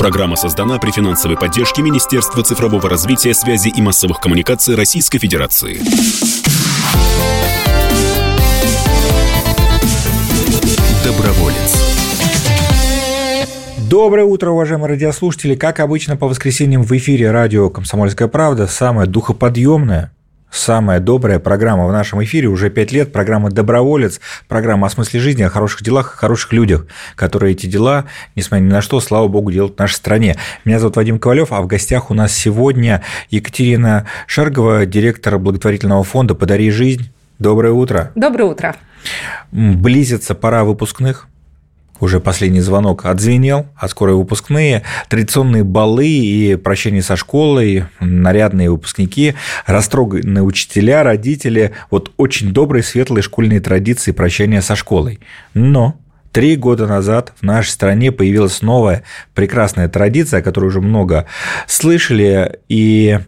Программа создана при финансовой поддержке Министерства цифрового развития, связи и массовых коммуникаций Российской Федерации. Доброволец. Доброе утро, уважаемые радиослушатели. Как обычно, по воскресеньям в эфире радио «Комсомольская правда» самая духоподъемная, самая добрая программа в нашем эфире уже пять лет, программа «Доброволец», программа о смысле жизни, о хороших делах, о хороших людях, которые эти дела, несмотря ни на что, слава богу, делают в нашей стране. Меня зовут Вадим Ковалев, а в гостях у нас сегодня Екатерина Шаргова, директор благотворительного фонда «Подари жизнь». Доброе утро. Доброе утро. Близится пора выпускных уже последний звонок отзвенел, а скоро выпускные, традиционные балы и прощание со школой, нарядные выпускники, растроганные учителя, родители, вот очень добрые, светлые школьные традиции прощания со школой. Но Три года назад в нашей стране появилась новая прекрасная традиция, о которой уже много слышали, и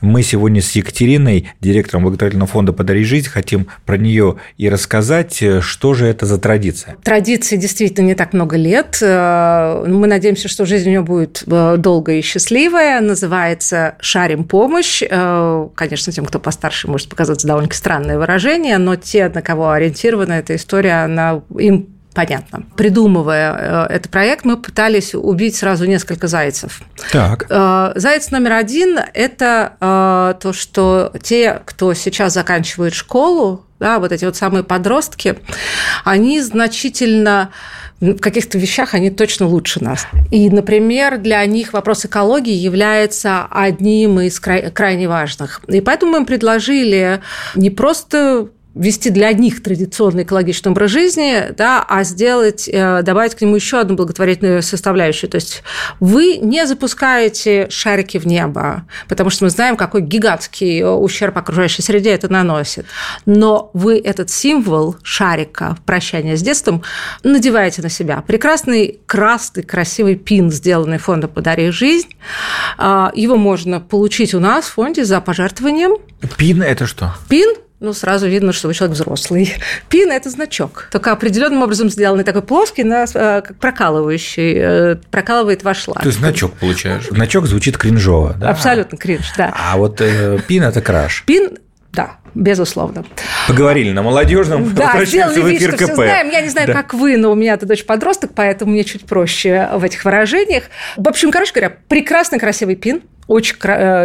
мы сегодня с Екатериной, директором благотворительного фонда «Подари жизнь», хотим про нее и рассказать, что же это за традиция. Традиции действительно не так много лет. Э, мы надеемся, что жизнь у нее будет э, долгая и счастливая. Называется «Шарим помощь». Э, конечно, тем, кто постарше, может показаться довольно странное выражение, но те, на кого ориентирована эта история, она им понятно. Придумывая э, этот проект, мы пытались убить сразу несколько зайцев. Так. Э, заяц номер один – это э, то, что те, кто сейчас заканчивает школу, да, вот эти вот самые подростки, они значительно в каких-то вещах они точно лучше нас. И, например, для них вопрос экологии является одним из крайне важных. И поэтому мы им предложили не просто вести для них традиционный экологичный образ жизни, да, а сделать, э, добавить к нему еще одну благотворительную составляющую. То есть вы не запускаете шарики в небо, потому что мы знаем, какой гигантский ущерб окружающей среде это наносит. Но вы этот символ шарика прощания с детством надеваете на себя. Прекрасный красный, красивый пин, сделанный фондом «Подари жизнь». А, его можно получить у нас в фонде за пожертвованием. Пин – это что? Пин ну, сразу видно, что вы человек взрослый. Пин – это значок, только определенным образом сделанный такой плоский, э, как прокалывающий, э, прокалывает ваш лак. То есть значок получаешь. Значок звучит кринжово, да? Абсолютно кринж, да. А вот э, пин – это краш. Пин да, безусловно. Поговорили на молодежном, да, сделали вид, что все знаем. Я не знаю, да. как вы, но у меня это дочь подросток, поэтому мне чуть проще в этих выражениях. В общем, короче говоря, прекрасный красивый пин, очень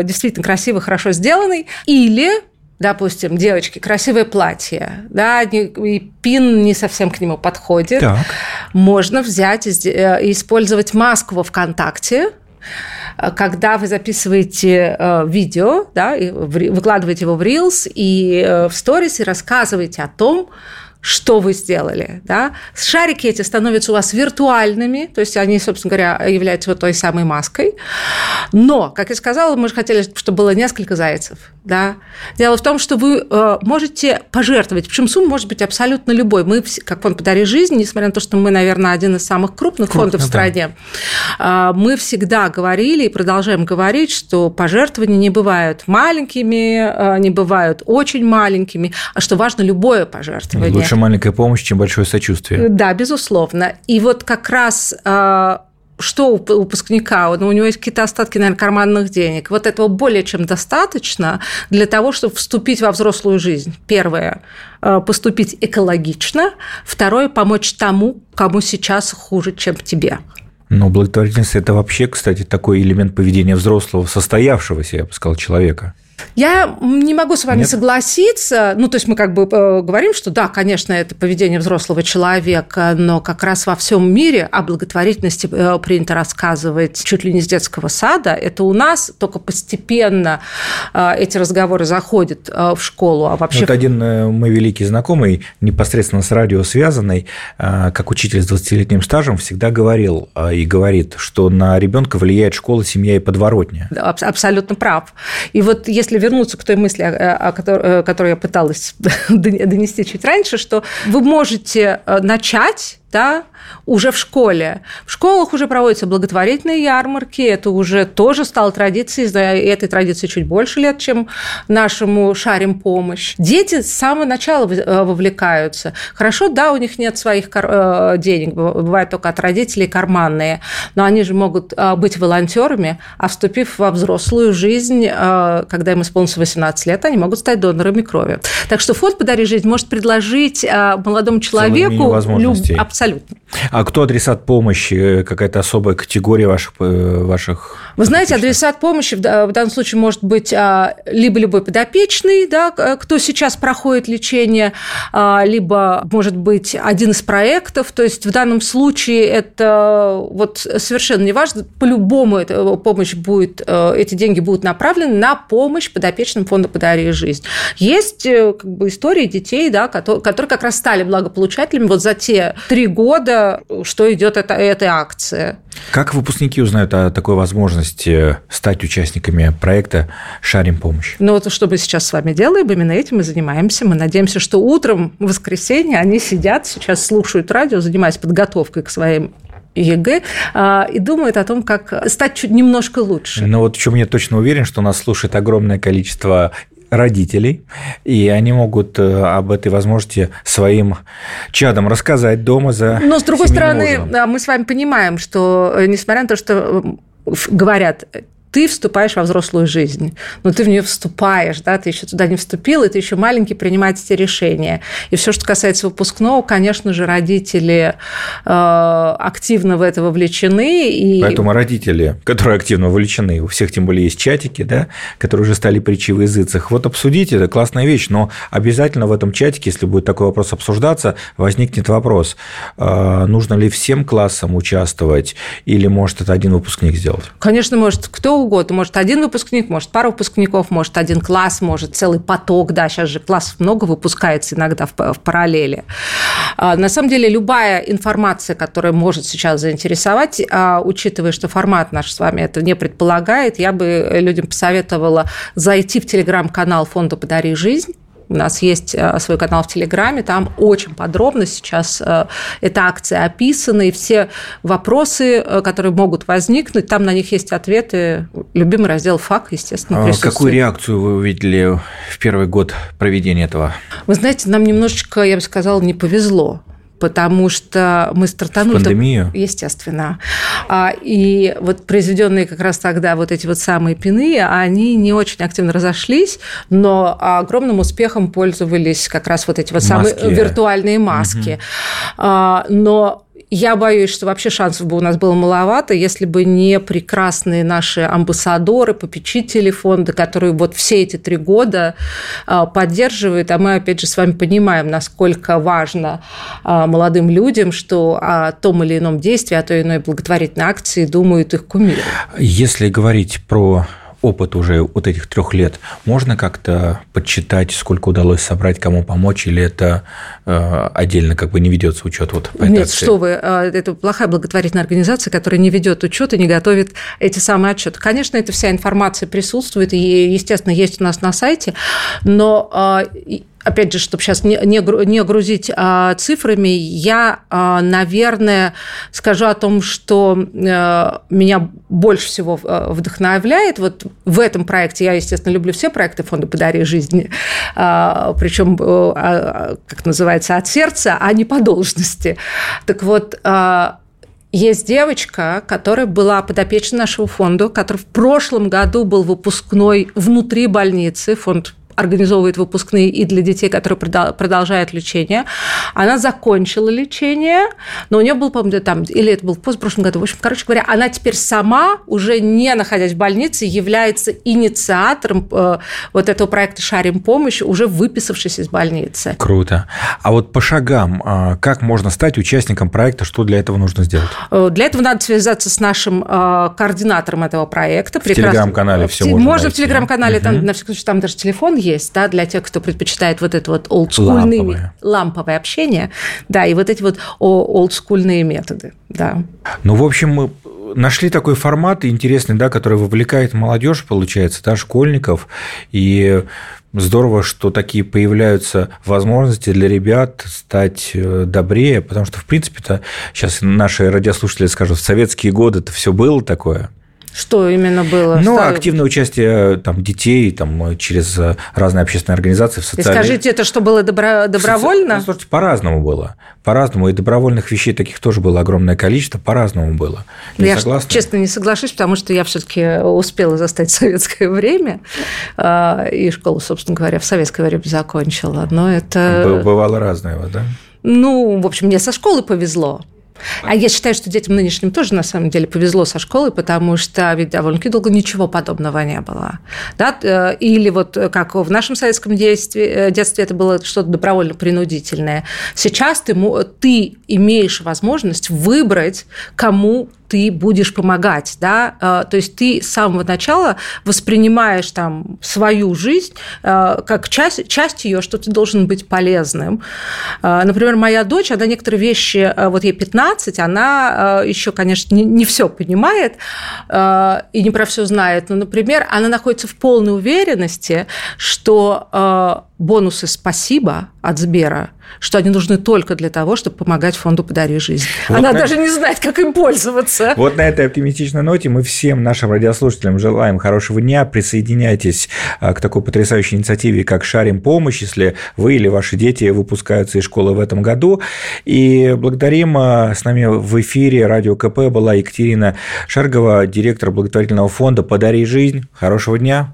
действительно красивый, хорошо сделанный. Или допустим, девочки, красивое платье, да, и пин не совсем к нему подходит, так. можно взять и э, использовать маску во ВКонтакте, э, когда вы записываете э, видео, да, и выкладываете его в Reels и в сторис и рассказываете о том, что вы сделали. Да? Шарики эти становятся у вас виртуальными, то есть они, собственно говоря, являются вот той самой маской. Но, как я сказала, мы же хотели, чтобы было несколько зайцев. Да? Дело в том, что вы э, можете пожертвовать, причем сумма может быть абсолютно любой. Мы, как фонд «Подари жизнь», несмотря на то, что мы, наверное, один из самых крупных Крупно, фондов в стране, да. э, мы всегда говорили и продолжаем говорить, что пожертвования не бывают маленькими, э, не бывают очень маленькими, а что важно любое пожертвование. Лучше маленькая помощь, чем большое сочувствие. Да, безусловно. И вот как раз э, что у выпускника, ну, у него есть какие-то остатки, наверное, карманных денег. Вот этого более чем достаточно для того, чтобы вступить во взрослую жизнь. Первое э, – поступить экологично. Второе – помочь тому, кому сейчас хуже, чем тебе. Но благотворительность – это вообще, кстати, такой элемент поведения взрослого, состоявшегося, я бы сказал, человека. Я не могу с вами Нет? согласиться. Ну, то есть мы как бы э, говорим, что да, конечно, это поведение взрослого человека, но как раз во всем мире о благотворительности э, принято рассказывать чуть ли не с детского сада. Это у нас только постепенно э, эти разговоры заходят в школу. А вообще... Вот один мой великий знакомый, непосредственно с радио связанный, как учитель с 20-летним стажем, всегда говорил и говорит, что на ребенка влияет школа, семья и подворотня. Абсолютно прав. И вот если если вернуться к той мысли, о которой, которую я пыталась донести чуть раньше, что вы можете э, начать да, уже в школе. В школах уже проводятся благотворительные ярмарки, это уже тоже стало традицией, и этой традиции чуть больше лет, чем нашему шарим помощь. Дети с самого начала э, вовлекаются. Хорошо, да, у них нет своих э, денег, бывает только от родителей карманные, но они же могут э, быть волонтерами, а вступив во взрослую жизнь, когда им исполнится 18 лет, они могут стать донорами крови. Так что фонд «Подари жизнь» может предложить молодому человеку люб... абсолютно. А кто адресат помощи? Какая-то особая категория ваших, ваших вы знаете, адресат помощи в данном случае может быть а, либо любой подопечный, да, кто сейчас проходит лечение, а, либо может быть один из проектов. То есть в данном случае это вот совершенно не важно. По-любому эта помощь будет, э, эти деньги будут направлены на помощь подопечным фонда «Подари жизнь». Есть э, как бы, истории детей, да, которые, которые как раз стали благополучателями вот за те три года, что идет эта, эта акция. Как выпускники узнают о такой возможности стать участниками проекта «Шарим помощь»? Ну вот что мы сейчас с вами делаем, именно этим мы занимаемся. Мы надеемся, что утром в воскресенье они сидят, сейчас слушают радио, занимаясь подготовкой к своим ЕГЭ а, и думают о том, как стать чуть немножко лучше. Ну вот в чем я точно уверен, что нас слушает огромное количество родителей, и они могут э, об этой возможности своим чадам рассказать дома за Но, с другой стороны, ужином. мы с вами понимаем, что, э, несмотря на то, что говорят, ты вступаешь во взрослую жизнь, но ты в нее вступаешь, да, ты еще туда не вступил, и ты еще маленький принимать эти решения. И все, что касается выпускного, конечно же, родители э, активно в это вовлечены. И... Поэтому родители, которые активно вовлечены, у всех тем более есть чатики, да, которые уже стали притчей в языцах. Вот обсудите, это классная вещь, но обязательно в этом чатике, если будет такой вопрос обсуждаться, возникнет вопрос, э, нужно ли всем классам участвовать, или может это один выпускник сделать? Конечно, может кто угодно. Может, один выпускник, может, пару выпускников, может, один класс, может, целый поток. Да, сейчас же классов много выпускается иногда в, в параллели. А, на самом деле, любая информация, которая может сейчас заинтересовать, а, учитывая, что формат наш с вами это не предполагает, я бы людям посоветовала зайти в телеграм-канал фонда «Подари жизнь», у нас есть э, свой канал в Телеграме, там очень подробно сейчас э, эта акция описана, и все вопросы, э, которые могут возникнуть, там на них есть ответы. Любимый раздел ФАК, естественно, а Какую реакцию вы увидели в первый год проведения этого? Вы знаете, нам немножечко, я бы сказала, не повезло потому что мы стартанули... В пандемию? Естественно. А, и вот произведенные как раз тогда вот эти вот самые пины, они не очень активно разошлись, но огромным успехом пользовались как раз вот эти вот маски. самые виртуальные маски. Угу. Но я боюсь, что вообще шансов бы у нас было маловато, если бы не прекрасные наши амбассадоры, попечители фонда, которые вот все эти три года а, поддерживают. А мы, опять же, с вами понимаем, насколько важно а, молодым людям, что о том или ином действии, о той или иной благотворительной акции думают их кумиры. Если говорить про опыт уже вот этих трех лет, можно как-то подсчитать, сколько удалось собрать, кому помочь, или это э, отдельно как бы не ведется учет вот по Нет, что вы, э, это плохая благотворительная организация, которая не ведет учет и не готовит эти самые отчеты. Конечно, эта вся информация присутствует и, естественно, есть у нас на сайте, но э, опять же, чтобы сейчас не, не, не грузить а, цифрами, я, а, наверное, скажу о том, что а, меня больше всего э, вдохновляет. Вот в этом проекте, я, естественно, люблю все проекты фонда «Подари жизнь», а, причем, а, как называется, от сердца, а не по должности. Так вот, а, есть девочка, которая была подопечной нашего фонда, который в прошлом году был выпускной внутри больницы, фонд организовывает выпускные и для детей, которые продолжают лечение. Она закончила лечение, но у нее был, по-моему, там, или это был в позапрошлом году. В общем, короче говоря, она теперь сама, уже не находясь в больнице, является инициатором э, вот этого проекта «Шарим помощь», уже выписавшись из больницы. Круто. А вот по шагам, а, как можно стать участником проекта, что для этого нужно сделать? Э, для этого надо связаться с нашим э, координатором этого проекта. В телеграм-канале все можно Можно в телеграм-канале, угу. там, на всякий случай, там даже телефон есть, да, для тех, кто предпочитает вот это вот олдскульные ламповое. ламповое общение, да, и вот эти вот олдскульные методы, да. Ну, в общем, мы нашли такой формат интересный, да, который вовлекает молодежь, получается, да, школьников. И здорово, что такие появляются возможности для ребят стать э, добрее, потому что, в принципе-то, сейчас наши радиослушатели скажут, в советские годы это все было такое – что именно было? Ну, что... активное участие там, детей там, через разные общественные организации в социальной... И скажите, это что было добро... добровольно? Ну, слушайте, по-разному было. По-разному. И добровольных вещей таких тоже было огромное количество, по-разному было. Не я согласна? честно не соглашусь, потому что я все таки успела застать советское время, а, и школу, собственно говоря, в советское время закончила. Но это... Бывало разное, да? Ну, в общем, мне со школы повезло. А я считаю, что детям нынешним тоже на самом деле повезло со школой, потому что ведь довольно-таки долго ничего подобного не было. Да? Э, или вот э, как в нашем советском детстве, э, детстве это было что-то добровольно-принудительное. Сейчас ты, ты имеешь возможность выбрать, кому ты будешь помогать, да, э, то есть ты с самого начала воспринимаешь там свою жизнь э, как часть, часть ее, что ты должен быть полезным. Э, например, моя дочь, она некоторые вещи, вот ей 15, она еще, конечно, не, не все понимает и не про все знает, но, например, она находится в полной уверенности, что бонусы «спасибо» от Сбера, что они нужны только для того, чтобы помогать фонду «Подари жизнь». Вот Она на... даже не знает, как им пользоваться. Вот на этой оптимистичной ноте мы всем нашим радиослушателям желаем хорошего дня. Присоединяйтесь а, к такой потрясающей инициативе, как «Шарим помощь», если вы или ваши дети выпускаются из школы в этом году. И благодарим а, с нами в эфире радио КП была Екатерина Шаргова, директор благотворительного фонда «Подари жизнь». Хорошего дня.